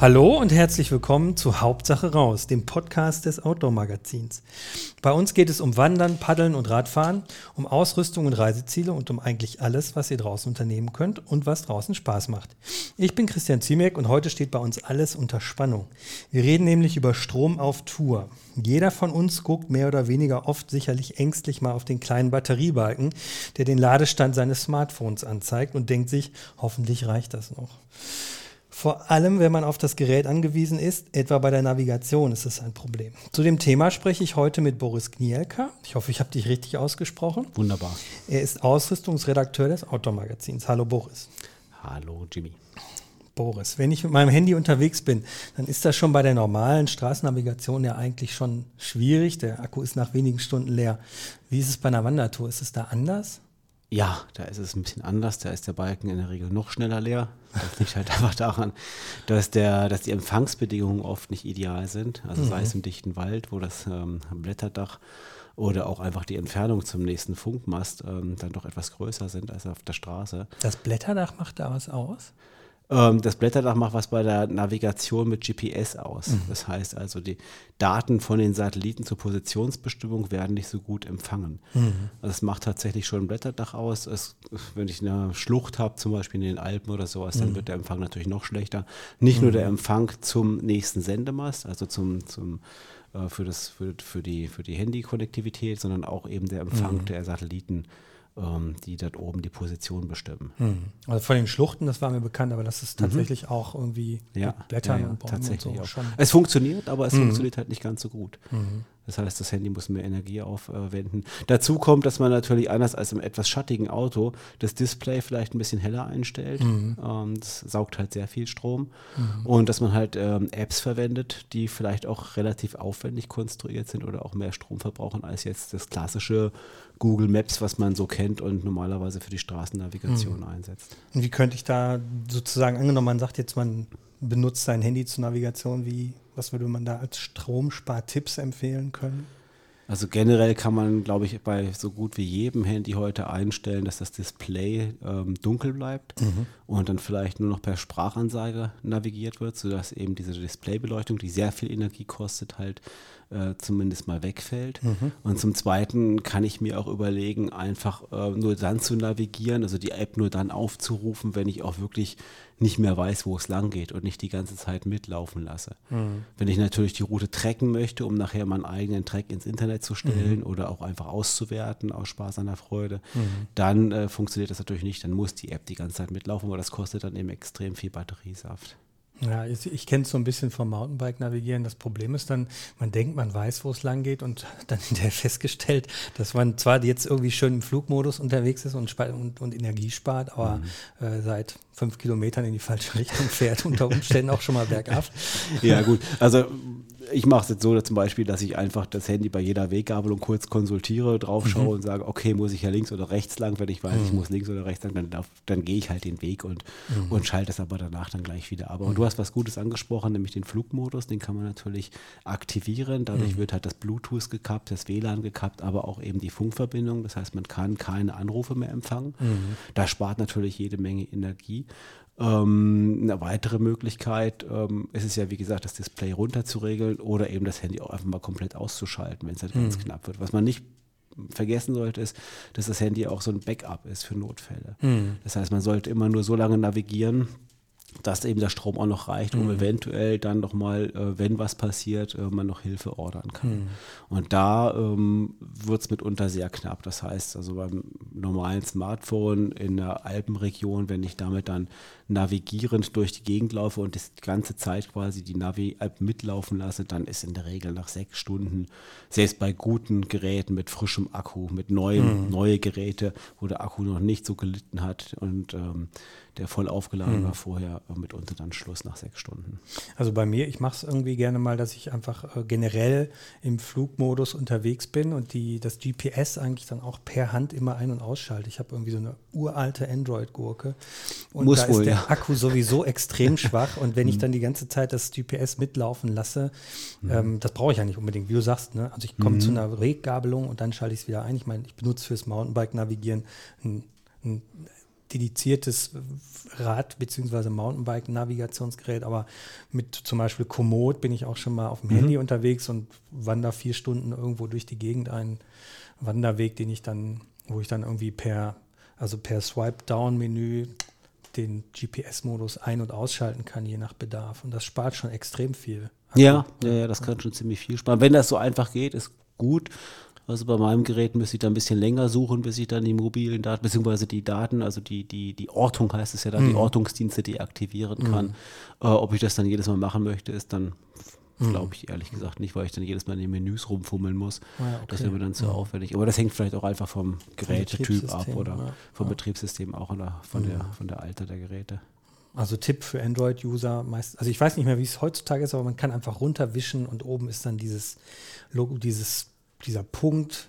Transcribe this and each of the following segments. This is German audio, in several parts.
Hallo und herzlich willkommen zu Hauptsache raus, dem Podcast des Outdoor-Magazins. Bei uns geht es um Wandern, Paddeln und Radfahren, um Ausrüstung und Reiseziele und um eigentlich alles, was ihr draußen unternehmen könnt und was draußen Spaß macht. Ich bin Christian Ziemek und heute steht bei uns alles unter Spannung. Wir reden nämlich über Strom auf Tour. Jeder von uns guckt mehr oder weniger oft sicherlich ängstlich mal auf den kleinen Batteriebalken, der den Ladestand seines Smartphones anzeigt und denkt sich, hoffentlich reicht das noch. Vor allem, wenn man auf das Gerät angewiesen ist, etwa bei der Navigation ist es ein Problem. Zu dem Thema spreche ich heute mit Boris Knielka. Ich hoffe, ich habe dich richtig ausgesprochen. Wunderbar. Er ist Ausrüstungsredakteur des Outdoor-Magazins. Hallo Boris. Hallo Jimmy. Boris, wenn ich mit meinem Handy unterwegs bin, dann ist das schon bei der normalen Straßennavigation ja eigentlich schon schwierig. Der Akku ist nach wenigen Stunden leer. Wie ist es bei einer Wandertour? Ist es da anders? Ja, da ist es ein bisschen anders. Da ist der Balken in der Regel noch schneller leer. Das liegt halt einfach daran, dass, der, dass die Empfangsbedingungen oft nicht ideal sind. Also mhm. sei es im dichten Wald, wo das ähm, Blätterdach oder auch einfach die Entfernung zum nächsten Funkmast ähm, dann doch etwas größer sind als auf der Straße. Das Blätterdach macht da was aus? Ähm, das Blätterdach macht was bei der Navigation mit GPS aus. Mhm. Das heißt also, die Daten von den Satelliten zur Positionsbestimmung werden nicht so gut empfangen. Mhm. Also es macht tatsächlich schon ein Blätterdach aus. Es, wenn ich eine Schlucht habe, zum Beispiel in den Alpen oder sowas, mhm. dann wird der Empfang natürlich noch schlechter. Nicht nur der mhm. Empfang zum nächsten Sendemast, also zum, zum äh, für, das, für, für die, für die Handy-Konnektivität, sondern auch eben der Empfang mhm. der Satelliten die dort oben die Position bestimmen. Hm. Also von den Schluchten, das war mir bekannt, aber das ist mhm. tatsächlich mhm. auch irgendwie ja, Blättern ja, ja, und Bäumen tatsächlich und so. Schon. Es funktioniert, aber es mhm. funktioniert halt nicht ganz so gut. Mhm. Das heißt, das Handy muss mehr Energie aufwenden. Dazu kommt, dass man natürlich anders als im etwas schattigen Auto das Display vielleicht ein bisschen heller einstellt. Mhm. Ähm, das saugt halt sehr viel Strom. Mhm. Und dass man halt ähm, Apps verwendet, die vielleicht auch relativ aufwendig konstruiert sind oder auch mehr Strom verbrauchen als jetzt das klassische Google Maps, was man so kennt und normalerweise für die Straßennavigation mhm. einsetzt. Und wie könnte ich da sozusagen, angenommen, man sagt jetzt, man benutzt sein Handy zur Navigation, wie was würde man da als Stromspartipps empfehlen können? Also generell kann man, glaube ich, bei so gut wie jedem Handy heute einstellen, dass das Display ähm, dunkel bleibt mhm. und dann vielleicht nur noch per Sprachansage navigiert wird, sodass eben diese Displaybeleuchtung, die sehr viel Energie kostet, halt äh, zumindest mal wegfällt. Mhm. Und zum Zweiten kann ich mir auch überlegen, einfach äh, nur dann zu navigieren, also die App nur dann aufzurufen, wenn ich auch wirklich nicht mehr weiß, wo es lang geht und nicht die ganze Zeit mitlaufen lasse. Mhm. Wenn ich natürlich die Route tracken möchte, um nachher meinen eigenen Track ins Internet zu stellen mhm. oder auch einfach auszuwerten aus Spaß an der Freude, mhm. dann äh, funktioniert das natürlich nicht. Dann muss die App die ganze Zeit mitlaufen, weil das kostet dann eben extrem viel Batteriesaft. Ja, ich, kenne es so ein bisschen vom Mountainbike-Navigieren. Das Problem ist dann, man denkt, man weiß, wo es lang geht und dann hinterher festgestellt, dass man zwar jetzt irgendwie schön im Flugmodus unterwegs ist und, und, und Energie spart, aber mhm. äh, seit fünf Kilometern in die falsche Richtung fährt, unter Umständen auch schon mal bergab. Ja, gut. Also ich mache es jetzt so zum Beispiel, dass ich einfach das Handy bei jeder Weggabelung kurz konsultiere, draufschaue mhm. und sage, okay, muss ich ja links oder rechts lang, wenn ich weiß, mhm. ich muss links oder rechts lang, dann, dann gehe ich halt den Weg und, mhm. und schalte es aber danach dann gleich wieder ab. Und du hast was Gutes angesprochen, nämlich den Flugmodus, den kann man natürlich aktivieren. Dadurch mhm. wird halt das Bluetooth gekappt, das WLAN gekappt, aber auch eben die Funkverbindung. Das heißt, man kann keine Anrufe mehr empfangen. Mhm. Da spart natürlich jede Menge Energie. Ähm, eine weitere Möglichkeit ähm, ist es ja, wie gesagt, das Display runterzuregeln oder eben das Handy auch einfach mal komplett auszuschalten, wenn es halt mhm. ganz knapp wird. Was man nicht vergessen sollte, ist, dass das Handy auch so ein Backup ist für Notfälle. Mhm. Das heißt, man sollte immer nur so lange navigieren, dass eben der Strom auch noch reicht, um mhm. eventuell dann nochmal, äh, wenn was passiert, äh, man noch Hilfe ordern kann. Mhm. Und da ähm, wird es mitunter sehr knapp. Das heißt, also beim normalen Smartphone in der Alpenregion, wenn ich damit dann navigierend durch die Gegend laufe und die ganze Zeit quasi die Navi-App mitlaufen lasse, dann ist in der Regel nach sechs Stunden, selbst bei guten Geräten mit frischem Akku, mit neuen, mhm. neue Geräte, wo der Akku noch nicht so gelitten hat und ähm, der voll aufgeladen mhm. war vorher, mitunter dann Schluss nach sechs Stunden. Also bei mir, ich mache es irgendwie gerne mal, dass ich einfach äh, generell im Flugmodus unterwegs bin und die, das GPS eigentlich dann auch per Hand immer ein- und ausschalte. Ich habe irgendwie so eine uralte Android-Gurke und Muss da wohl, ist der ja. Akku sowieso extrem schwach und wenn ich dann die ganze Zeit das GPS mitlaufen lasse, ähm, das brauche ich ja nicht unbedingt, wie du sagst. Ne? Also ich komme zu einer Weggabelung und dann schalte ich es wieder ein. Ich meine, ich benutze fürs Mountainbike-Navigieren ein, ein dediziertes Rad- bzw. Mountainbike-Navigationsgerät, aber mit zum Beispiel Komoot bin ich auch schon mal auf dem Handy unterwegs und wandere vier Stunden irgendwo durch die Gegend einen Wanderweg, den ich dann, wo ich dann irgendwie per, also per Swipe-Down-Menü den GPS-Modus ein- und ausschalten kann, je nach Bedarf. Und das spart schon extrem viel. Ja, ja, ja, das kann schon ziemlich viel sparen. Wenn das so einfach geht, ist gut. Also bei meinem Gerät müsste ich da ein bisschen länger suchen, bis ich dann die mobilen Daten, beziehungsweise die Daten, also die, die, die Ortung heißt es ja dann, die Ortungsdienste deaktivieren kann. Äh, ob ich das dann jedes Mal machen möchte, ist dann, glaube ich ehrlich gesagt nicht, weil ich dann jedes Mal in den Menüs rumfummeln muss. Ah ja, Das okay. wäre mir dann zu aufwendig. Aber das hängt vielleicht auch einfach vom Gerätetyp ab oder ja. vom Betriebssystem auch oder von, der, von der Alter der Geräte. Also Tipp für Android-User meist, also ich weiß nicht mehr, wie es heutzutage ist, aber man kann einfach runterwischen und oben ist dann dieses Logo, dieses, dieser Punkt,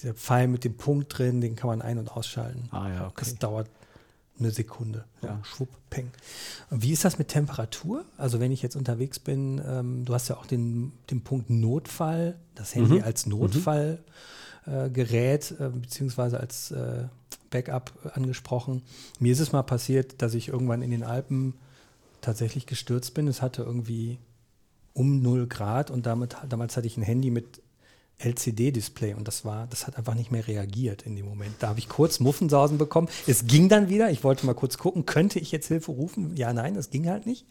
dieser Pfeil mit dem Punkt drin, den kann man ein- und ausschalten. Ah ja, okay. Das dauert eine Sekunde. Ja. Schwupp, peng. Und wie ist das mit Temperatur? Also wenn ich jetzt unterwegs bin, ähm, du hast ja auch den, den Punkt Notfall, das Handy Mhm. als Notfallgerät äh, Gerät, äh, beziehungsweise als äh, Backup angesprochen. Mir ist es mal passiert, dass ich irgendwann in den Alpen tatsächlich gestürzt bin. Es hatte irgendwie um 0 Grad und damit, damals hatte ich ein Handy mit LCD-Display und das war, das hat einfach nicht mehr reagiert in dem Moment. Da habe ich kurz Muffensausen bekommen. Es ging dann wieder. Ich wollte mal kurz gucken, könnte ich jetzt Hilfe rufen? Ja, nein, das ging halt nicht.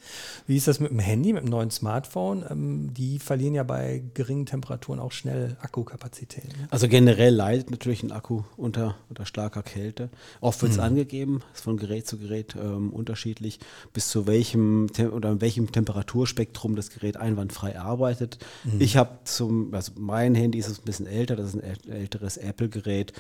Wie ist das mit dem Handy, mit dem neuen Smartphone? Ähm, die verlieren ja bei geringen Temperaturen auch schnell Akkukapazität. Ne? Also generell leidet natürlich ein Akku unter, unter starker Kälte. Oft wird es angegeben, ist von Gerät zu Gerät ähm, unterschiedlich, bis zu welchem Tem oder in welchem Temperaturspektrum das Gerät einwandfrei arbeitet. Ich habe zum, also mein Handy ist ein bisschen älter, das ist ein äl- älteres Apple-Gerät.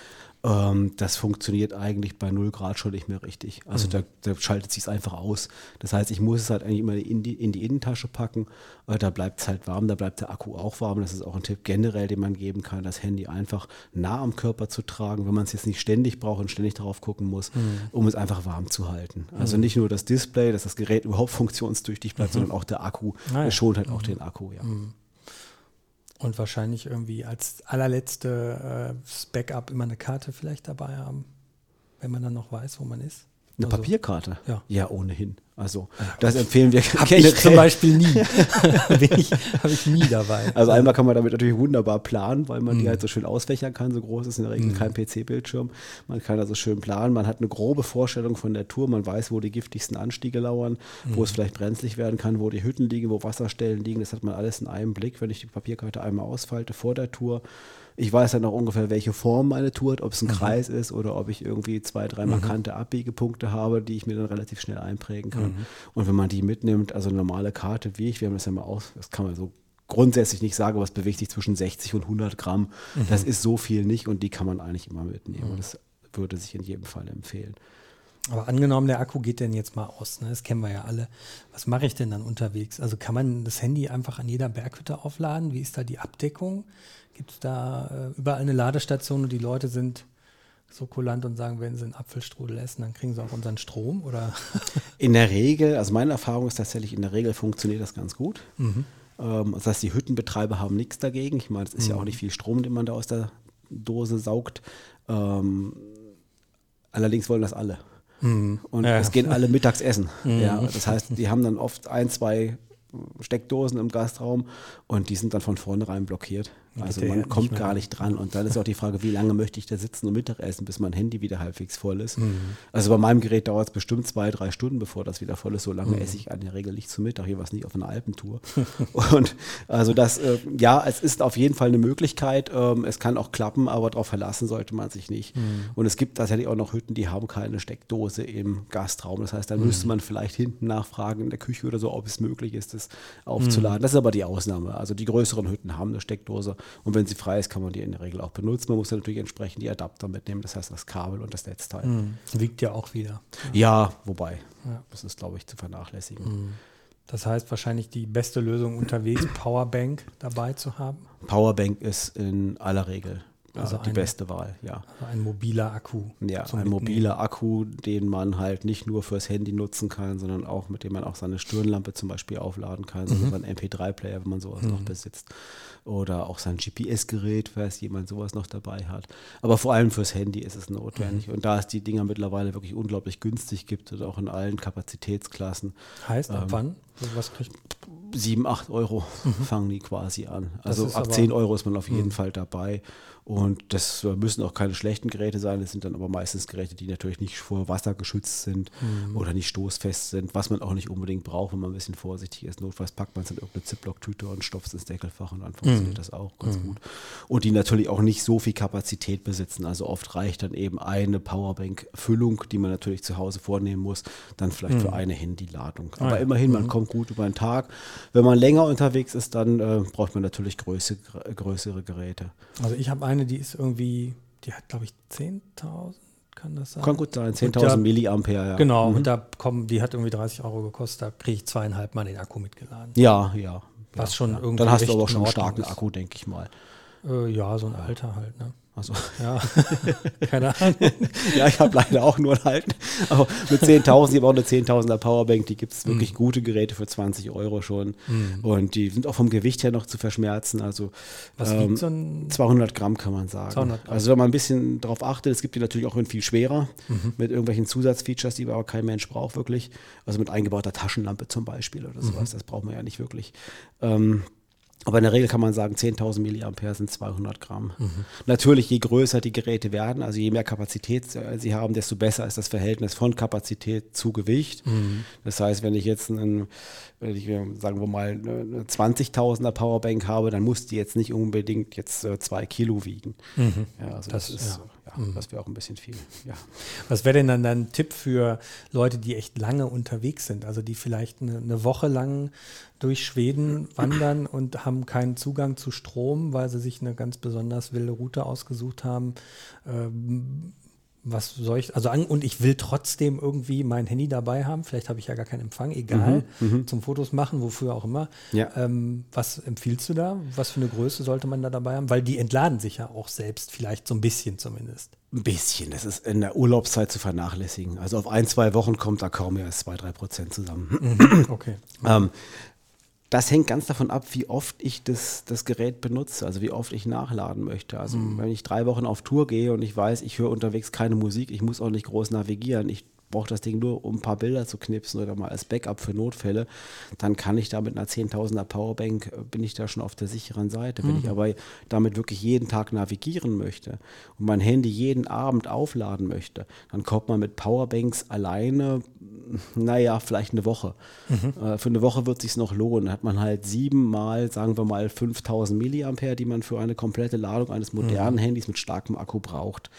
Ähm, das funktioniert eigentlich bei 0 Grad schon nicht mehr richtig. Also da, da schaltet sich einfach aus. Das heißt, ich muss es halt eigentlich immer in die, in die Innentasche packen. Äh, da bleibt es halt warm, da bleibt der Akku auch warm. Das ist auch ein Tipp generell, den man geben kann, das Handy einfach nah am Körper zu tragen, wenn man es jetzt nicht ständig braucht und ständig darauf gucken muss, um es einfach warm zu halten. Also nicht nur das Display, dass das Gerät überhaupt funktionstüchtig bleibt, sondern auch der Akku. Ah ja. Es schont halt auch den Akku, ja. Und wahrscheinlich irgendwie als allerletzte äh, Backup immer eine Karte vielleicht dabei haben, wenn man dann noch weiß, wo man ist. Eine Also- Papierkarte? Ja. Ja, ohnehin. Also, das empfehlen wir Habe ich zum Beispiel nie. Habe ich nie dabei. Also einmal kann man damit natürlich wunderbar planen, weil man die Mhm. halt so schön ausfächern kann. So groß ist in der Regel kein PC-Bildschirm. Man kann also schön planen. Man hat eine grobe Vorstellung von der Tour. Man weiß, wo die giftigsten Anstiege lauern, wo Mhm. es vielleicht brenzlig werden kann, wo die Hütten liegen, wo Wasserstellen liegen. Das hat man alles in einem Blick, wenn ich die Papierkarte einmal ausfalte vor der Tour. Ich weiß dann auch ungefähr, welche Form meine Tour hat, ob Mhm. es ein Kreis ist oder ob ich irgendwie zwei, drei markante Abbiegepunkte habe, die ich mir dann relativ schnell einprägen kann. Mhm. Und wenn man die mitnimmt, also eine normale Karte wie ich, wir haben das ja mal aus, das kann man so grundsätzlich nicht sagen, es bewegt sich zwischen 60 und 100 Gramm. Das ist so viel nicht und die kann man eigentlich immer mitnehmen. Und das würde sich in jedem Fall empfehlen. Aber angenommen, der Akku geht denn jetzt mal aus, ne? das kennen wir ja alle. Was mache ich denn dann unterwegs? Also kann man das Handy einfach an jeder Berghütte aufladen? Wie ist da die Abdeckung? Gibt es da äh, überall eine Ladestation und die Leute sind so kulant und sagen, wenn sie einen Apfelstrudel essen, dann kriegen sie auch unseren Strom? Oder? In der Regel, also meine Erfahrung ist tatsächlich, in der Regel funktioniert das ganz gut. Ähm, das heißt, die Hüttenbetreiber haben nichts dagegen. Ich meine, es ist ja auch nicht viel Strom, den man da aus der Dose saugt. Ähm, allerdings wollen das alle. Und Ja. es gehen alle mittags essen. Ja, das heißt, die haben dann oft ein, zwei Steckdosen im Gastraum und die sind dann von vornherein blockiert. Also man kommt gar nicht dran. Und dann ist auch die Frage, wie lange möchte ich da sitzen und Mittagessen, bis mein Handy wieder halbwegs voll ist. Also bei meinem Gerät dauert es bestimmt zwei, drei Stunden, bevor das wieder voll ist. So lange esse ich in der Regel nicht zu Mittag, jeweils nicht auf einer Alpentour. und also das, äh, ja, es ist auf jeden Fall eine Möglichkeit. Ähm, es kann auch klappen, aber darauf verlassen sollte man sich nicht. Und es gibt tatsächlich auch noch Hütten, die haben keine Steckdose im Gastraum. Das heißt, da müsste man vielleicht hinten nachfragen in der Küche oder so, ob es möglich ist, das aufzuladen. Das ist aber die Ausnahme. Also die größeren Hütten haben eine Steckdose. Und wenn sie frei ist, kann man die in der Regel auch benutzen. Man muss dann natürlich entsprechend die Adapter mitnehmen, das heißt das Kabel und das Netzteil. Mhm. Wiegt ja auch wieder. Ja, wobei, Ja. das ist, glaube ich, zu vernachlässigen. Mhm. Das heißt wahrscheinlich die beste Lösung unterwegs, Powerbank dabei zu haben. Powerbank ist in aller Regel Also die eine- beste Wahl, ja. Ein mobiler Akku. Ja, ein mobiler Akku, den man halt nicht nur fürs Handy nutzen kann, sondern auch mit dem man auch seine Stirnlampe zum Beispiel aufladen kann, Mhm. so sein MP3-Player, wenn man sowas noch besitzt. Oder auch sein GPS-Gerät, falls jemand sowas noch dabei hat. Aber vor allem fürs Handy ist es notwendig. Mhm. Und da es die Dinger mittlerweile wirklich unglaublich günstig gibt und auch in allen Kapazitätsklassen, Heißt, ab Ähm, wann? Was kriegt 7, 8 Euro fangen die quasi an. Mhm. Also ab aber- Mhm. 10 Euro ist man auf jeden Fall dabei. Und das müssen auch keine schlechten Geräte sein. Das sind dann aber meistens Geräte, die natürlich nicht vor Wasser geschützt sind Mhm. oder nicht stoßfest sind, was man auch nicht unbedingt braucht, wenn man ein bisschen vorsichtig ist. Notfalls packt man es in irgendeine Ziploc-Tüte und stopft es ins Deckelfach und dann funktioniert das auch ganz gut. Und die natürlich auch nicht so viel Kapazität besitzen. Also oft reicht dann eben eine Powerbank-Füllung, die man natürlich zu Hause vornehmen muss, dann vielleicht für eine Handyladung. Aber ja. immerhin, man kommt gut über den Tag. Wenn man länger unterwegs ist, dann äh, braucht man natürlich größere, größere Geräte. Also ich habe eine, die ist irgendwie, die hat glaube ich 10.000, kann das sein? Kann gut sein, Und 10.000 da- Milliampere. Ja. Genau, Mhm. und da kommen, die hat irgendwie 30 Euro gekostet, da kriege ich zweieinhalb Mal den Akku mitgeladen. Ja, ja. Was ja, schon ja. irgendwie Dann hast du aber auch schon einen starken ist. Akku, denke ich mal. Äh, ja, so ein Alter halt, ne? Also, Ja, keine Ahnung. ja, ich habe leider auch nur einen alten. Aber mit 10.000, ich habe auch eine 10.000er Powerbank, die gibt es Mhm. wirklich gute Geräte für 20 Euro schon. Und die sind auch vom Gewicht her noch zu verschmerzen. Also Was ähm, so ein 200 Gramm kann man sagen. 200 Gramm. Also wenn man ein bisschen drauf achtet, es gibt die natürlich auch in viel schwerer, Mhm. mit irgendwelchen Zusatzfeatures, die aber kein Mensch braucht wirklich. Also mit eingebauter Taschenlampe zum Beispiel oder sowas, Mhm. das braucht man ja nicht wirklich. Ähm, aber in der Regel kann man sagen, 10.000 Milliampere sind 200 Gramm. Mhm. Natürlich, je größer die Geräte werden, also je mehr Kapazität äh, sie haben, desto besser ist das Verhältnis von Kapazität zu Gewicht. Mhm. Das heißt, wenn ich jetzt einen, wenn ich, sagen wir mal, eine 20.000er Powerbank habe, dann muss die jetzt nicht unbedingt jetzt äh, zwei Kilo wiegen. Ja, also das, Das- ist, ja. Mhm. ja, das wäre auch ein bisschen viel. Ja. Was wäre denn dann ein Tipp für Leute, die echt lange unterwegs sind? Also die vielleicht eine, eine Woche lang durch Schweden wandern und haben keinen Zugang zu Strom, weil sie sich eine ganz besonders wilde Route ausgesucht haben. Ähm, was soll ich, also an, und ich will trotzdem irgendwie mein Handy dabei haben. Vielleicht habe ich ja gar keinen Empfang, egal, zum Fotos machen, wofür auch immer. Ja. Ähm, was empfiehlst du da? Was für eine Größe sollte man da dabei haben? Weil die entladen sich ja auch selbst, vielleicht so ein bisschen zumindest. Ein bisschen, das ist in der Urlaubszeit zu vernachlässigen. Also auf ein, zwei Wochen kommt da kaum mehr als zwei, drei Prozent zusammen. Okay. Ähm, das hängt ganz davon ab, wie oft ich das, das Gerät benutze, also wie oft ich nachladen möchte. Also wenn ich drei Wochen auf Tour gehe und ich weiß, ich höre unterwegs keine Musik, ich muss auch nicht groß navigieren, ich brauche das Ding nur, um ein paar Bilder zu knipsen oder mal als Backup für Notfälle, dann kann ich da mit einer 10.000er Powerbank, äh, bin ich da schon auf der sicheren Seite. Wenn ich aber damit wirklich jeden Tag navigieren möchte und mein Handy jeden Abend aufladen möchte, dann kommt man mit Powerbanks alleine, naja, vielleicht eine Woche. Äh, für eine Woche wird sich noch lohnen. Da hat man halt siebenmal, sagen wir mal, 5000 Milliampere, die man für eine komplette Ladung eines modernen Handys mit starkem Akku braucht.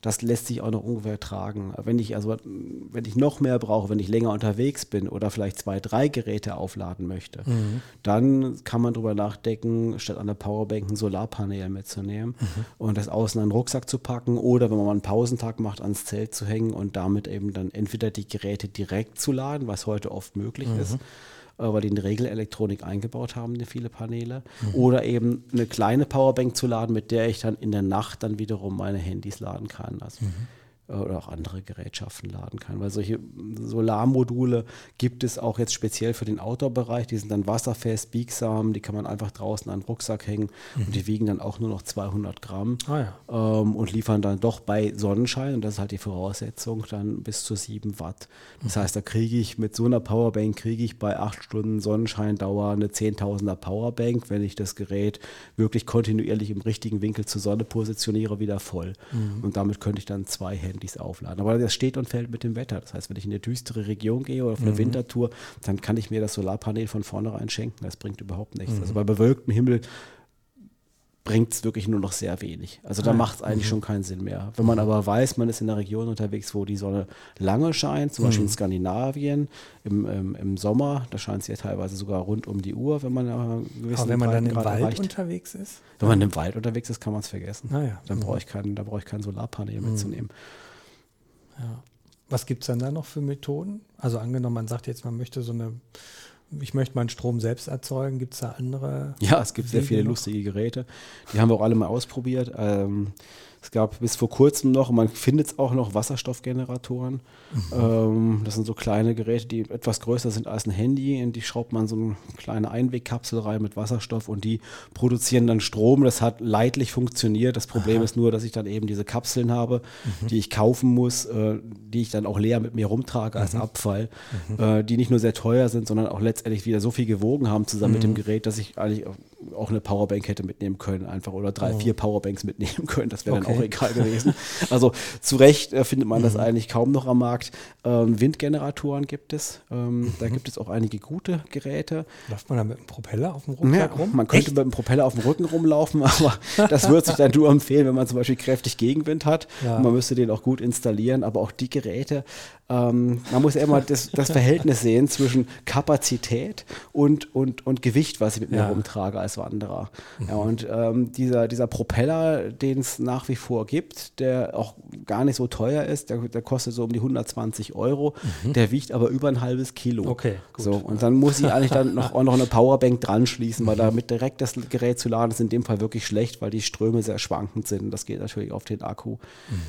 Das lässt sich auch noch ungefähr tragen. Wenn ich also, wenn ich noch mehr brauche, wenn ich länger unterwegs bin oder vielleicht zwei, drei Geräte aufladen möchte, dann kann man drüber nachdenken, statt an der Powerbank ein Solarpanel mitzunehmen und das außen an den Rucksack zu packen oder wenn man mal einen Pausentag macht, ans Zelt zu hängen und damit eben dann entweder die Geräte direkt zu laden, was heute oft möglich ist, äh, weil die eine Regelelektronik eingebaut haben, in viele Paneele. Oder eben eine kleine Powerbank zu laden, mit der ich dann in der Nacht dann wiederum meine Handys laden kann. Also, äh, Oder auch andere Gerätschaften laden kann. Weil solche Solarmodule gibt es auch jetzt speziell für den Outdoor-Bereich. Die sind dann wasserfest, biegsam, die kann man einfach draußen an den Rucksack hängen und die wiegen dann auch nur noch 200 Gramm Ah ja. ähm, und liefern dann doch bei Sonnenschein, und das ist halt die Voraussetzung, dann bis zu 7 Watt. Das heißt, da kriege ich mit so einer Powerbank, kriege ich bei 8 Stunden Sonnenscheindauer eine 10.000er Powerbank, wenn ich das Gerät wirklich kontinuierlich im richtigen Winkel zur Sonne positioniere, wieder voll. Und damit könnte ich dann zwei Handys aufladen. Aber das steht und fällt mit dem Wetter. Das heißt, wenn ich in eine düstere Region gehe oder auf eine Wintertour, dann kann ich mir das Solarpanel von vornherein schenken. Das bringt überhaupt nichts. Also bei bewölktem Himmel bringt es wirklich nur noch sehr wenig. Also da Ah, macht es eigentlich schon keinen Sinn mehr. Wenn man aber weiß, man ist in einer Region unterwegs, wo die Sonne lange scheint, zum Beispiel in Skandinavien im, im, im Sommer, da scheint sie ja teilweise sogar rund um die Uhr, wenn man Aber wenn man dann im Wald erreicht. unterwegs ist? Wenn man im Wald unterwegs ist, kann man es vergessen. Ah ja. Dann Mhm. brauche ich keinen, da brauche ich kein Solarpanel mitzunehmen. Was gibt es dann da noch für Methoden? Also angenommen, man sagt jetzt, man möchte so eine, ich möchte meinen Strom selbst erzeugen, gibt es da andere? Ja, es gibt sehr Wege viele noch? lustige Geräte. Die haben wir auch alle mal ausprobiert. Ähm, es gab bis vor kurzem noch, und man findet es auch noch, Wasserstoffgeneratoren. Ähm, das sind so kleine Geräte, die etwas größer sind als ein Handy. In die schraubt man so eine kleine Einwegkapsel rein mit Wasserstoff und die produzieren dann Strom. Das hat leidlich funktioniert. Das Problem ist nur, dass ich dann eben diese Kapseln habe, die ich kaufen muss, äh, die ich dann auch leer mit mir rumtrage als Abfall, äh, die nicht nur sehr teuer sind, sondern auch letztendlich wieder so viel gewogen haben zusammen mit dem Gerät, dass ich eigentlich auch- eine Powerbank hätte mitnehmen können einfach oder drei, vier Powerbanks mitnehmen können. Das wäre dann Okay. auch egal gewesen. Also zu Recht äh, findet man das eigentlich kaum noch am Markt. Ähm, Windgeneratoren gibt es. Ähm, Da gibt es auch einige gute Geräte. Läuft man da mit einem Propeller auf dem Ja, Rucksack rum? man könnte Echt? mit dem Propeller auf dem Rücken rumlaufen, aber das würde sich dann nur empfehlen, wenn man zum Beispiel kräftig Gegenwind hat. Ja. Man müsste den auch gut installieren, aber auch die Geräte, ähm, man muss ja immer das, das Verhältnis sehen zwischen Kapazität und, und, und Gewicht, was ich mit mir Ja. Mhm. rumtrage als Wanderer. Ja, und ähm, dieser, dieser Propeller, den es nach wie vor gibt, der auch gar nicht so teuer ist, der, der kostet so um die 120 Euro, der wiegt aber über ein halbes Kilo. Mhm. Okay, gut. So, und dann muss ich eigentlich dann noch, auch noch eine Powerbank dran schließen, weil damit direkt das Gerät zu laden ist in dem Fall wirklich schlecht, weil die Ströme sehr schwankend sind. Und das geht natürlich auf den Akku.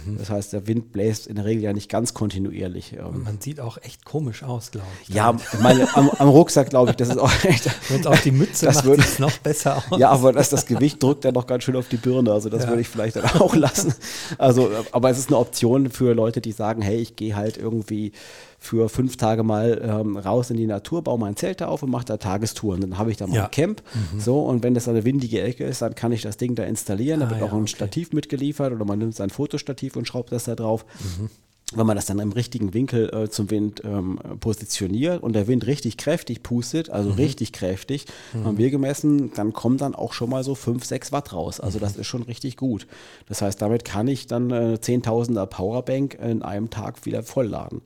Mhm. Das heißt, der Wind bläst in der Regel ja nicht ganz kontinuierlich. Ähm, Man sieht auch echt komisch aus, glaube ich. ja, meine, am, am Rucksack glaube ich, das ist auch echt. Wenn es auf die Mütze Das macht, sieht es noch besser aus. Ja, aber das, das Gewicht drückt dann noch ganz schön auf die Birne. Also das Ja. würde ich vielleicht dann auch lassen. Also, aber es ist eine Option für Leute, die sagen, hey, ich gehe halt irgendwie für fünf Tage mal ähm, raus in die Natur, baue mein Zelt da auf und mache da Tagestouren. Dann habe ich da mal Ja. ein Camp. So, und wenn das eine windige Ecke ist, dann kann ich das Ding da installieren. Da Ah, wird ja, auch ein okay. Stativ mitgeliefert oder man nimmt sein Fotostativ und schraubt das da drauf. Mhm. Wenn man das dann im richtigen Winkel äh, zum Wind ähm, positioniert und der Wind richtig kräftig pustet, Mhm. also richtig kräftig, haben wir gemessen, dann kommen dann auch schon mal so 5, 6 Watt raus. Also Mhm. das ist schon richtig gut. Das heißt, damit kann ich dann äh, Zehntausender Powerbank in einem Tag wieder vollladen.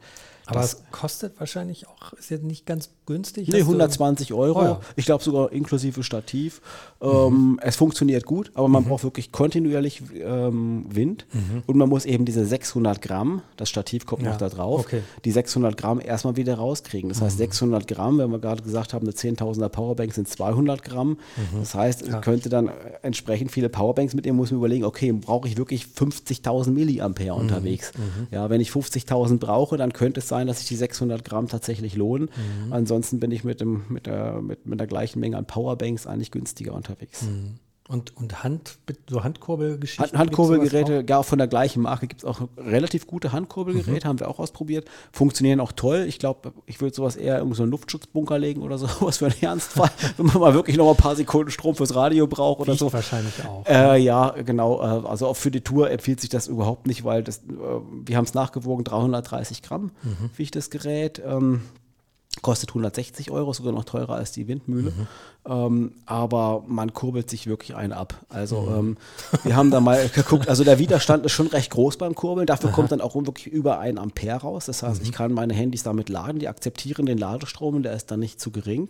Aber das- es kostet wahrscheinlich auch, ist jetzt nicht ganz günstig. Nee, Hast du- 120 Euro. Oh ja. Ich glaube sogar inklusive Stativ. Ähm, Es funktioniert gut, aber Mhm. man braucht wirklich kontinuierlich ähm, Wind. Und man muss eben diese 600 Gramm, das Stativ kommt Ja, noch da drauf, okay. Mhm. die 600 Gramm erstmal wieder rauskriegen. Das heißt, 600 Gramm, wenn wir gerade gesagt haben, eine 10.000er Powerbank sind 200 Gramm. Mhm. Das heißt, ich könnte dann äh, entsprechend viele Powerbanks mitnehmen, muss mir überlegen, okay, brauche ich wirklich 50.000 Mhm. Milliampere unterwegs? Ja, wenn ich 50.000 brauche, dann könnte es sein, dass sich die 600 Gramm tatsächlich lohnen. Mhm. Ansonsten bin ich mit, dem, mit, der, mit, mit der gleichen Menge an Powerbanks eigentlich günstiger unterwegs. Und, und Hand, so Handkurbelgeschichten? Hand, Handkurbelgeräte, gar von der gleichen Marke gibt es auch relativ gute Handkurbelgeräte, haben wir auch ausprobiert. Funktionieren auch toll. Ich glaube, ich würde sowas eher in so einen Luftschutzbunker legen oder sowas für einen Ernstfall, wenn man mal wirklich noch ein paar Sekunden Strom fürs Radio braucht auch? oder Wiegt so. wahrscheinlich auch. Äh, ja, genau. Äh, also auch für die Tour empfiehlt sich das überhaupt nicht, weil das, äh, wir haben es nachgewogen, 330 Gramm wiegt das Gerät. Ähm, kostet 160 Euro, sogar noch teurer als die Windmühle. Ähm, aber man kurbelt sich wirklich einen ab. Also ähm, wir haben da mal geguckt, also der Widerstand ist schon recht groß beim Kurbeln. Dafür kommt dann auch wirklich über ein Ampere raus. Das heißt, ich kann meine Handys damit laden, die akzeptieren den Ladestrom und der ist dann nicht zu gering.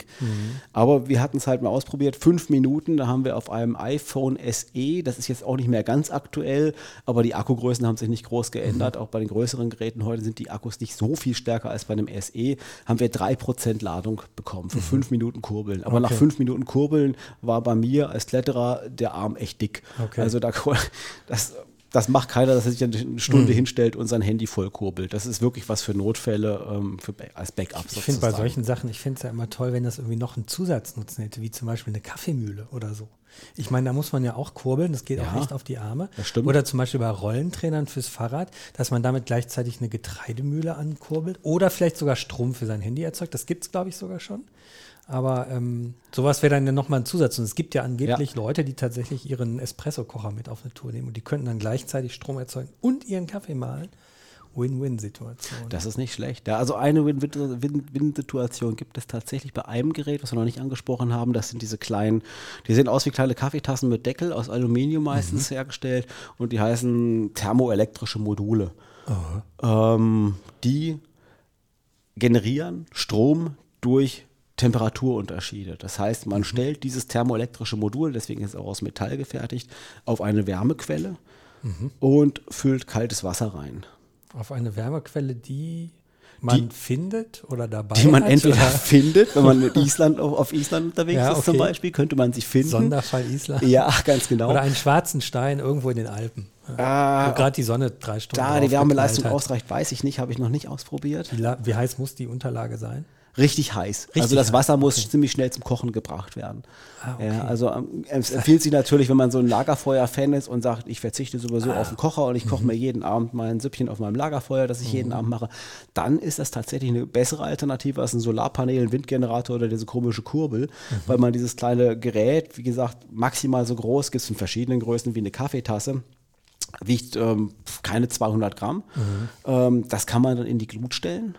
Aber wir hatten es halt mal ausprobiert, fünf Minuten, da haben wir auf einem iPhone SE, das ist jetzt auch nicht mehr ganz aktuell, aber die Akkugrößen haben sich nicht groß geändert. Auch bei den größeren Geräten heute sind die Akkus nicht so viel stärker als bei einem SE, haben wir 3% Ladung bekommen für fünf Minuten Kurbeln. Aber nach Okay. fünf Minuten Kurbeln war bei mir als Kletterer der Arm echt dick. Okay. Also da, das, das macht keiner, dass er sich eine Stunde hinstellt und sein Handy voll kurbelt. Das ist wirklich was für Notfälle, ähm, für, als Backup Ich finde bei solchen Sachen, ich finde es ja immer toll, wenn das irgendwie noch einen Zusatznutzen hätte, wie zum Beispiel eine Kaffeemühle oder so. Ich meine, da muss man ja auch kurbeln, das geht auch Ja, echt auf die Arme. Oder zum Beispiel bei Rollentrainern fürs Fahrrad, dass man damit gleichzeitig eine Getreidemühle ankurbelt oder vielleicht sogar Strom für sein Handy erzeugt. Das gibt es, glaube ich, sogar schon. Aber ähm, sowas wäre dann ja nochmal ein Zusatz. Und es gibt ja angeblich Leute, die tatsächlich ihren Espresso-Kocher mit auf eine Tour nehmen und die könnten dann gleichzeitig Strom erzeugen und ihren Kaffee mahlen Win-Win-Situation. Das ist nicht schlecht. Ja, also eine Win-Win-Situation gibt es tatsächlich bei einem Gerät, was wir noch nicht angesprochen haben. Das sind diese kleinen, die sehen aus wie kleine Kaffeetassen mit Deckel, aus Aluminium meistens mhm. hergestellt und die heißen thermoelektrische Module. Ähm, die generieren Strom durch Temperaturunterschiede. Das heißt, man mhm. stellt dieses thermoelektrische Modul, deswegen ist es auch aus Metall gefertigt, auf eine Wärmequelle mhm. und füllt kaltes Wasser rein. Auf eine Wärmequelle, die man die, findet oder dabei Die man hat, entweder oder? findet, wenn man in Island, auf, auf Island unterwegs ja, okay. ist zum Beispiel, könnte man sie finden. Sonderfall Island. Ja, ganz genau. Oder einen schwarzen Stein irgendwo in den Alpen. Ja. Äh, Gerade die Sonne drei Stunden. Da die Wärmeleistung ausreicht, weiß ich nicht, habe ich noch nicht ausprobiert. Wie, wie heiß muss die Unterlage sein? Richtig heiß. Richtig also das Wasser heiß. muss okay. ziemlich schnell zum Kochen gebracht werden. Ah, okay. ja, also ähm, es empfiehlt sich natürlich, wenn man so ein Lagerfeuer-Fan ist und sagt, ich verzichte sowieso ah. auf den Kocher und ich koche mhm. mir jeden Abend mal ein Süppchen auf meinem Lagerfeuer, das ich mhm. jeden Abend mache, dann ist das tatsächlich eine bessere Alternative als ein Solarpanel, ein Windgenerator oder diese komische Kurbel, mhm. weil man dieses kleine Gerät, wie gesagt, maximal so groß, gibt es in verschiedenen Größen wie eine Kaffeetasse, wiegt ähm, keine 200 Gramm. Mhm. Ähm, das kann man dann in die Glut stellen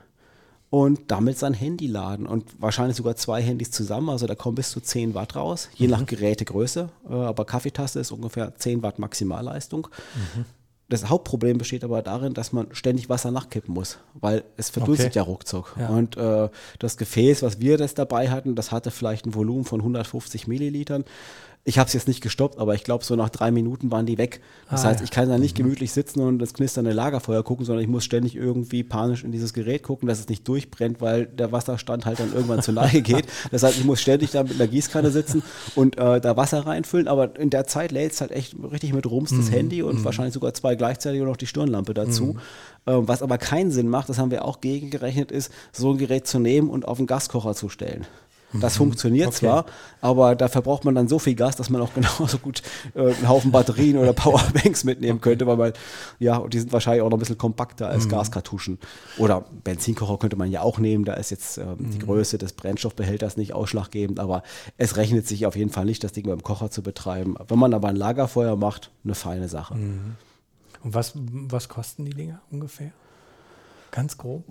und damit sein Handy laden und wahrscheinlich sogar zwei Handys zusammen. Also da kommen bis zu 10 Watt raus, je mhm. nach Gerätegröße. Äh, aber Kaffeetasse ist ungefähr 10 Watt Maximalleistung. Mhm. Das Hauptproblem besteht aber darin, dass man ständig Wasser nachkippen muss, weil es verdunstet okay. ja ruckzuck. Ja. Und äh, das Gefäß, was wir das dabei hatten, das hatte vielleicht ein Volumen von 150 Millilitern. Ich habe es jetzt nicht gestoppt, aber ich glaube, so nach drei Minuten waren die weg. Das ah, heißt, ich kann da nicht mhm. gemütlich sitzen und das knisternde Lagerfeuer gucken, sondern ich muss ständig irgendwie panisch in dieses Gerät gucken, dass es nicht durchbrennt, weil der Wasserstand halt dann irgendwann zu nahe geht. Das heißt, ich muss ständig da mit einer Gießkanne sitzen und äh, da Wasser reinfüllen, aber in der Zeit lädt es halt echt richtig mit Rums das mhm. Handy und mhm. wahrscheinlich sogar zwei gleichzeitig und noch die Stirnlampe dazu. Mhm. Ähm, was aber keinen Sinn macht, das haben wir auch gegengerechnet, ist, so ein Gerät zu nehmen und auf den Gaskocher zu stellen. Das mhm. funktioniert okay. zwar, aber da verbraucht man dann so viel Gas, dass man auch genauso gut äh, einen Haufen Batterien oder Powerbanks mitnehmen okay. könnte, weil man, ja, die sind wahrscheinlich auch noch ein bisschen kompakter als mhm. Gaskartuschen. Oder Benzinkocher könnte man ja auch nehmen, da ist jetzt ähm, mhm. die Größe des Brennstoffbehälters nicht ausschlaggebend, aber es rechnet sich auf jeden Fall nicht, das Ding beim Kocher zu betreiben. Wenn man aber ein Lagerfeuer macht, eine feine Sache. Mhm. Und was, was kosten die Dinger ungefähr? Ganz grob?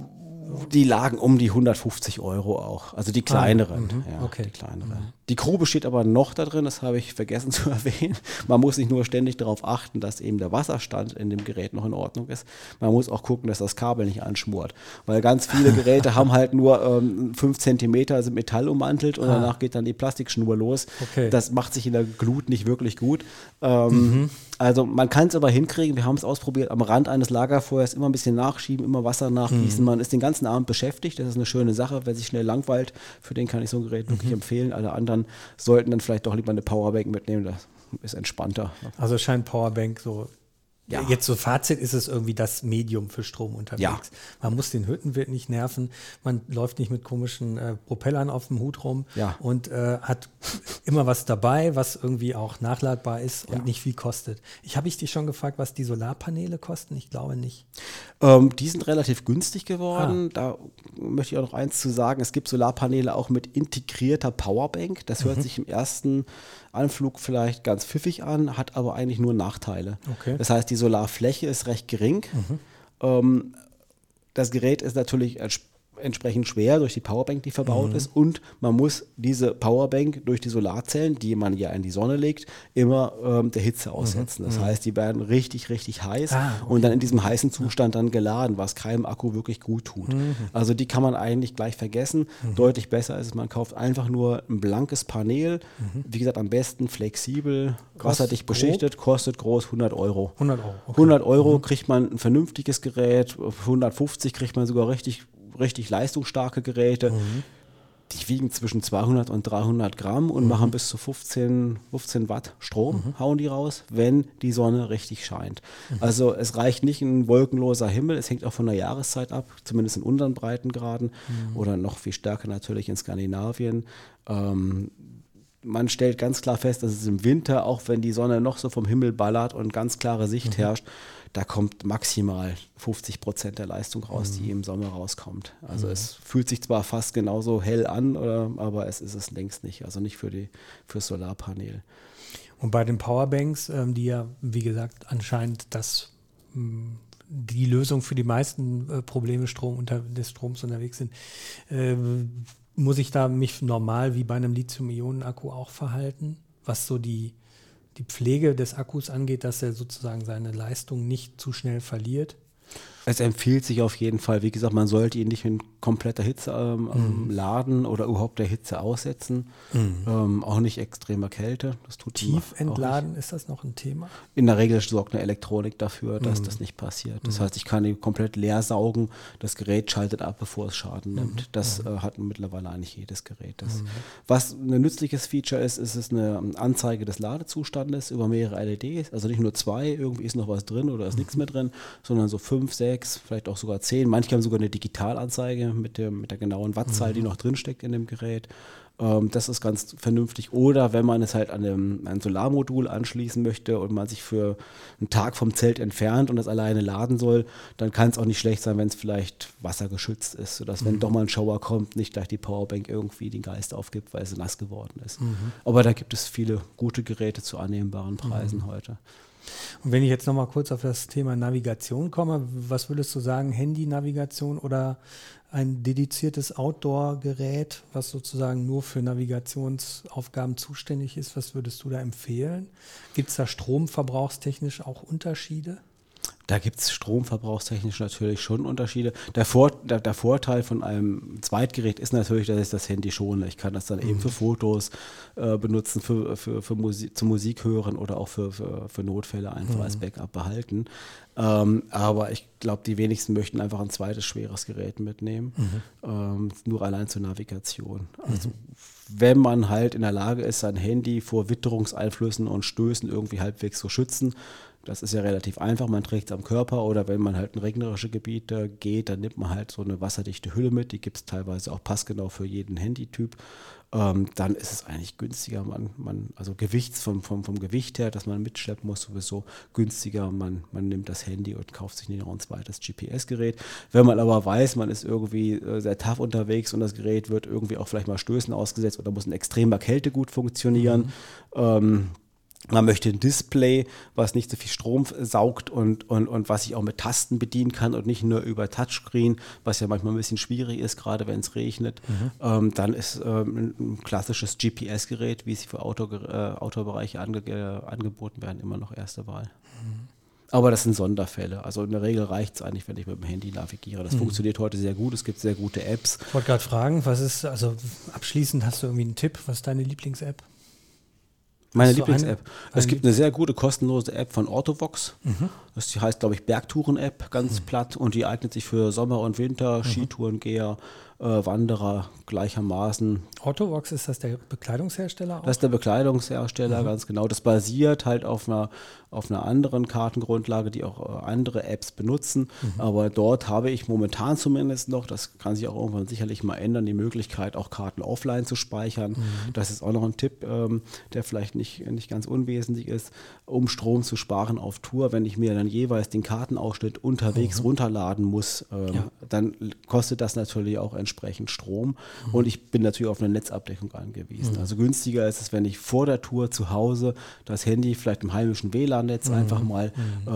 Die lagen um die 150 Euro auch. Also die ah, kleineren. Ah, ja, okay. Die kleineren. Mhm. Die Crew besteht aber noch da drin, das habe ich vergessen zu erwähnen. Man muss nicht nur ständig darauf achten, dass eben der Wasserstand in dem Gerät noch in Ordnung ist. Man muss auch gucken, dass das Kabel nicht anschmort. Weil ganz viele Geräte haben halt nur ähm, 5 cm sind Metall ummantelt und ah. danach geht dann die Plastikschnur los. Okay. Das macht sich in der Glut nicht wirklich gut. Ähm, mhm. Also man kann es aber hinkriegen, wir haben es ausprobiert, am Rand eines Lagerfeuers immer ein bisschen nachschieben, immer Wasser nachgießen. Mhm. Man ist den ganzen Abend beschäftigt, das ist eine schöne Sache. Wer sich schnell langweilt, für den kann ich so ein Gerät mhm. wirklich empfehlen. Alle anderen sollten dann vielleicht doch lieber eine Powerbank mitnehmen, das ist entspannter. Also scheint Powerbank so ja. Jetzt so Fazit ist es irgendwie das Medium für Strom unterwegs. Ja. Man muss den Hüttenwirt nicht nerven, man läuft nicht mit komischen äh, Propellern auf dem Hut rum ja. und äh, hat immer was dabei, was irgendwie auch nachladbar ist und nicht viel kostet. Ich habe ich dich schon gefragt, was die Solarpaneele kosten? Ich glaube nicht. Ähm, die sind relativ günstig geworden. Ah. Da möchte ich auch noch eins zu sagen. Es gibt Solarpaneele auch mit integrierter Powerbank. Das hört mhm. sich im ersten Anflug vielleicht ganz pfiffig an, hat aber eigentlich nur Nachteile. Okay. Das heißt, die Solarfläche ist recht gering. Mhm. Ähm, das Gerät ist natürlich entsprechend schwer durch die Powerbank, die verbaut mhm. ist. Und man muss diese Powerbank durch die Solarzellen, die man ja in die Sonne legt, immer ähm, der Hitze mhm. aussetzen. Mhm. Das heißt, die werden richtig, richtig heiß ah, okay. und dann in diesem heißen Zustand dann geladen, was keinem Akku wirklich gut tut. Mhm. Also die kann man eigentlich gleich vergessen. Mhm. Deutlich besser ist es, man kauft einfach nur ein blankes Panel. Mhm. Wie gesagt, am besten flexibel, wasserdicht beschichtet, kostet groß 100 Euro. 100 Euro. Okay. 100 Euro kriegt man ein vernünftiges Gerät, 150 kriegt man sogar richtig richtig leistungsstarke Geräte. Mhm. Die wiegen zwischen 200 und 300 Gramm und mhm. machen bis zu 15, 15 Watt Strom, mhm. hauen die raus, wenn die Sonne richtig scheint. Mhm. Also es reicht nicht ein wolkenloser Himmel, es hängt auch von der Jahreszeit ab, zumindest in unseren Breitengraden mhm. oder noch viel stärker natürlich in Skandinavien. Ähm, man stellt ganz klar fest, dass es im Winter, auch wenn die Sonne noch so vom Himmel ballert und ganz klare Sicht mhm. herrscht, da kommt maximal 50 Prozent der Leistung raus, mhm. die im Sommer rauskommt. Also mhm. es fühlt sich zwar fast genauso hell an, oder, aber es ist es längst nicht. Also nicht für die fürs Solarpanel. Und bei den Powerbanks, ähm, die ja, wie gesagt, anscheinend das mh, hm, die Lösung für die meisten äh, Probleme Strom unter, des Stroms unterwegs sind. Muss ich da mich normal wie bei einem Lithium-Ionen-Akku auch verhalten, was so die, die Pflege des Akkus angeht, dass er sozusagen seine Leistung nicht zu schnell verliert? Es empfiehlt sich auf jeden Fall, wie gesagt, man sollte ihn nicht in kompletter Hitze ähm, mhm. laden oder überhaupt der Hitze aussetzen. Mhm. Ähm, auch nicht extremer Kälte. Das tut Tief entladen, ist das noch ein Thema? In der Regel sorgt eine Elektronik dafür, dass mhm. das nicht passiert. Das mhm. heißt, ich kann ihn komplett leer saugen. Das Gerät schaltet ab, bevor es Schaden nimmt. Mhm. Das mhm. äh, hat mittlerweile eigentlich jedes Gerät. Das, Was ein nützliches Feature ist, ist es eine Anzeige des Ladezustandes über mehrere LEDs. Also nicht nur zwei, irgendwie ist noch was drin oder ist nichts mehr drin, sondern so fünf, sechs, vielleicht auch sogar zehn. Manche haben sogar eine Digitalanzeige mit, dem, mit der genauen Wattzahl, mhm. die noch drinsteckt in dem Gerät. Ähm, das ist ganz vernünftig. Oder wenn man es halt an, einem, ein Solarmodul anschließen möchte und man sich für einen Tag vom Zelt entfernt und das alleine laden soll, dann kann es auch nicht schlecht sein, wenn es vielleicht wassergeschützt ist, sodass, wenn mhm. doch mal ein Schauer kommt, nicht gleich die Powerbank irgendwie den Geist aufgibt, weil sie nass geworden ist. Mhm. Aber da gibt es viele gute Geräte zu annehmbaren Preisen mhm. heute. Und wenn ich jetzt nochmal kurz auf das Thema Navigation komme, was würdest du sagen, Handy-Navigation oder ein dediziertes Outdoor-Gerät, was sozusagen nur für Navigationsaufgaben zuständig ist, was würdest du da empfehlen? Gibt es da stromverbrauchstechnisch auch Unterschiede? Da gibt es stromverbrauchstechnisch natürlich schon Unterschiede. Der, Vor der, der, Vorteil von einem Zweitgerät ist natürlich, dass ich das Handy schone. Ich kann das dann mhm. eben für Fotos äh, benutzen, für, für, für Musik, zum Musik hören oder auch für, für, für Notfälle einfach mhm. als Backup behalten. Ähm, aber ich glaube, die wenigsten möchten einfach ein zweites schweres Gerät mitnehmen, mhm. ähm, nur allein zur Navigation. Also mhm. wenn man halt in der Lage ist, sein Handy vor Witterungseinflüssen und Stößen irgendwie halbwegs zu schützen, das ist ja relativ einfach, man trägt es am Körper oder wenn man halt in regnerische Gebiete geht, dann nimmt man halt so eine wasserdichte Hülle mit, die gibt es teilweise auch passgenau für jeden Handytyp. Ähm, dann ist es eigentlich günstiger, man, man, also Gewichts vom, vom, vom Gewicht her, dass man mitschleppen muss, sowieso günstiger. Man, man nimmt das Handy und kauft sich nicht noch ein zweites GPS-Gerät. Wenn man aber weiß, man ist irgendwie äh, sehr tough unterwegs und das Gerät wird irgendwie auch vielleicht mal Stößen ausgesetzt oder muss in extremer Kälte gut funktionieren, mhm. ähm, man möchte ein Display, was nicht so viel Strom saugt und, und, und was ich auch mit Tasten bedienen kann und nicht nur über Touchscreen, was ja manchmal ein bisschen schwierig ist, gerade wenn es regnet. Mhm. Ähm, dann ist ähm, ein klassisches GPS-Gerät, wie sie für Auto, äh, Autobereiche ange äh, angeboten werden, immer noch erste Wahl. Mhm. Aber das sind Sonderfälle. Also in der Regel reicht es eigentlich, wenn ich mit dem Handy navigiere. Das mhm. funktioniert heute sehr gut. Es gibt sehr gute Apps. Ich wollte gerade fragen, was ist, also abschließend hast du irgendwie einen Tipp, was ist deine Lieblings-App? Meine Lieblings-App. Es gibt eine sehr gute kostenlose App von Orthovox. Mhm. Das heißt, glaube ich, Bergtouren-App, ganz mhm. platt. Und die eignet sich für Sommer und Winter. Skitourengeher, Wanderer gleichermaßen. Orthovox, ist das der Bekleidungshersteller? Auch? Das ist der Bekleidungshersteller, mhm. ganz genau. Das basiert halt auf einer, auf einer anderen Kartengrundlage, die auch äh, andere Apps benutzen. Mhm. Aber dort habe ich momentan zumindest noch, das kann sich auch irgendwann sicherlich mal ändern, die Möglichkeit, auch Karten offline zu speichern. Mhm. Das ist auch noch ein Tipp, ähm, der vielleicht nicht, nicht ganz unwesentlich ist, um Strom zu sparen auf Tour. Wenn ich mir dann jeweils den Kartenausschnitt unterwegs mhm. runterladen muss, ähm, ja. dann kostet das natürlich auch entsprechend Strom. Mhm. Und ich bin natürlich auf eine Netzabdeckung angewiesen. Mhm. Also günstiger ist es, wenn ich vor der Tour zu Hause das Handy vielleicht im heimischen WLAN-Netz mhm. einfach mal mhm.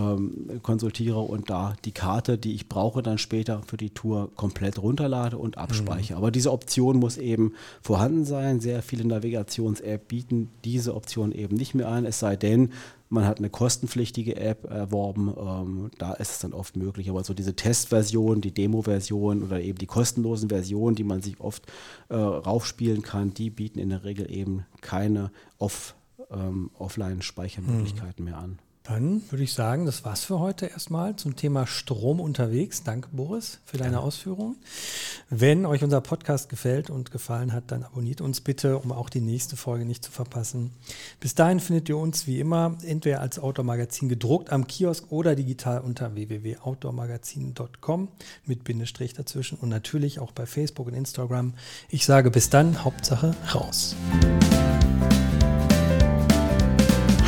ähm, konsultiere und da die Karte, die ich brauche, dann später für die Tour komplett runterlade und abspeichere. Mhm. Aber diese Option muss eben vorhanden sein. Sehr viele Navigations-Apps bieten diese Option eben nicht mehr an, es sei denn, man hat eine kostenpflichtige App erworben, ähm, da ist es dann oft möglich. Aber so diese Testversion, die Demo-Version oder eben die kostenlosen Versionen, die man sich oft äh, raufspielen kann, die bieten in der Regel eben keine Off, ähm, Offline-Speichermöglichkeiten mhm. mehr an. Dann würde ich sagen, das war's für heute erstmal zum Thema Strom unterwegs. Danke, Boris, für deine. Ausführungen. Wenn euch unser Podcast gefällt und gefallen hat, dann abonniert uns bitte, um auch die nächste Folge nicht zu verpassen. Bis dahin findet ihr uns wie immer entweder als Outdoor-Magazin gedruckt am Kiosk oder digital unter www.outdoormagazin.com mit Bindestrich dazwischen und natürlich auch bei Facebook und Instagram. Ich sage bis dann, Hauptsache raus.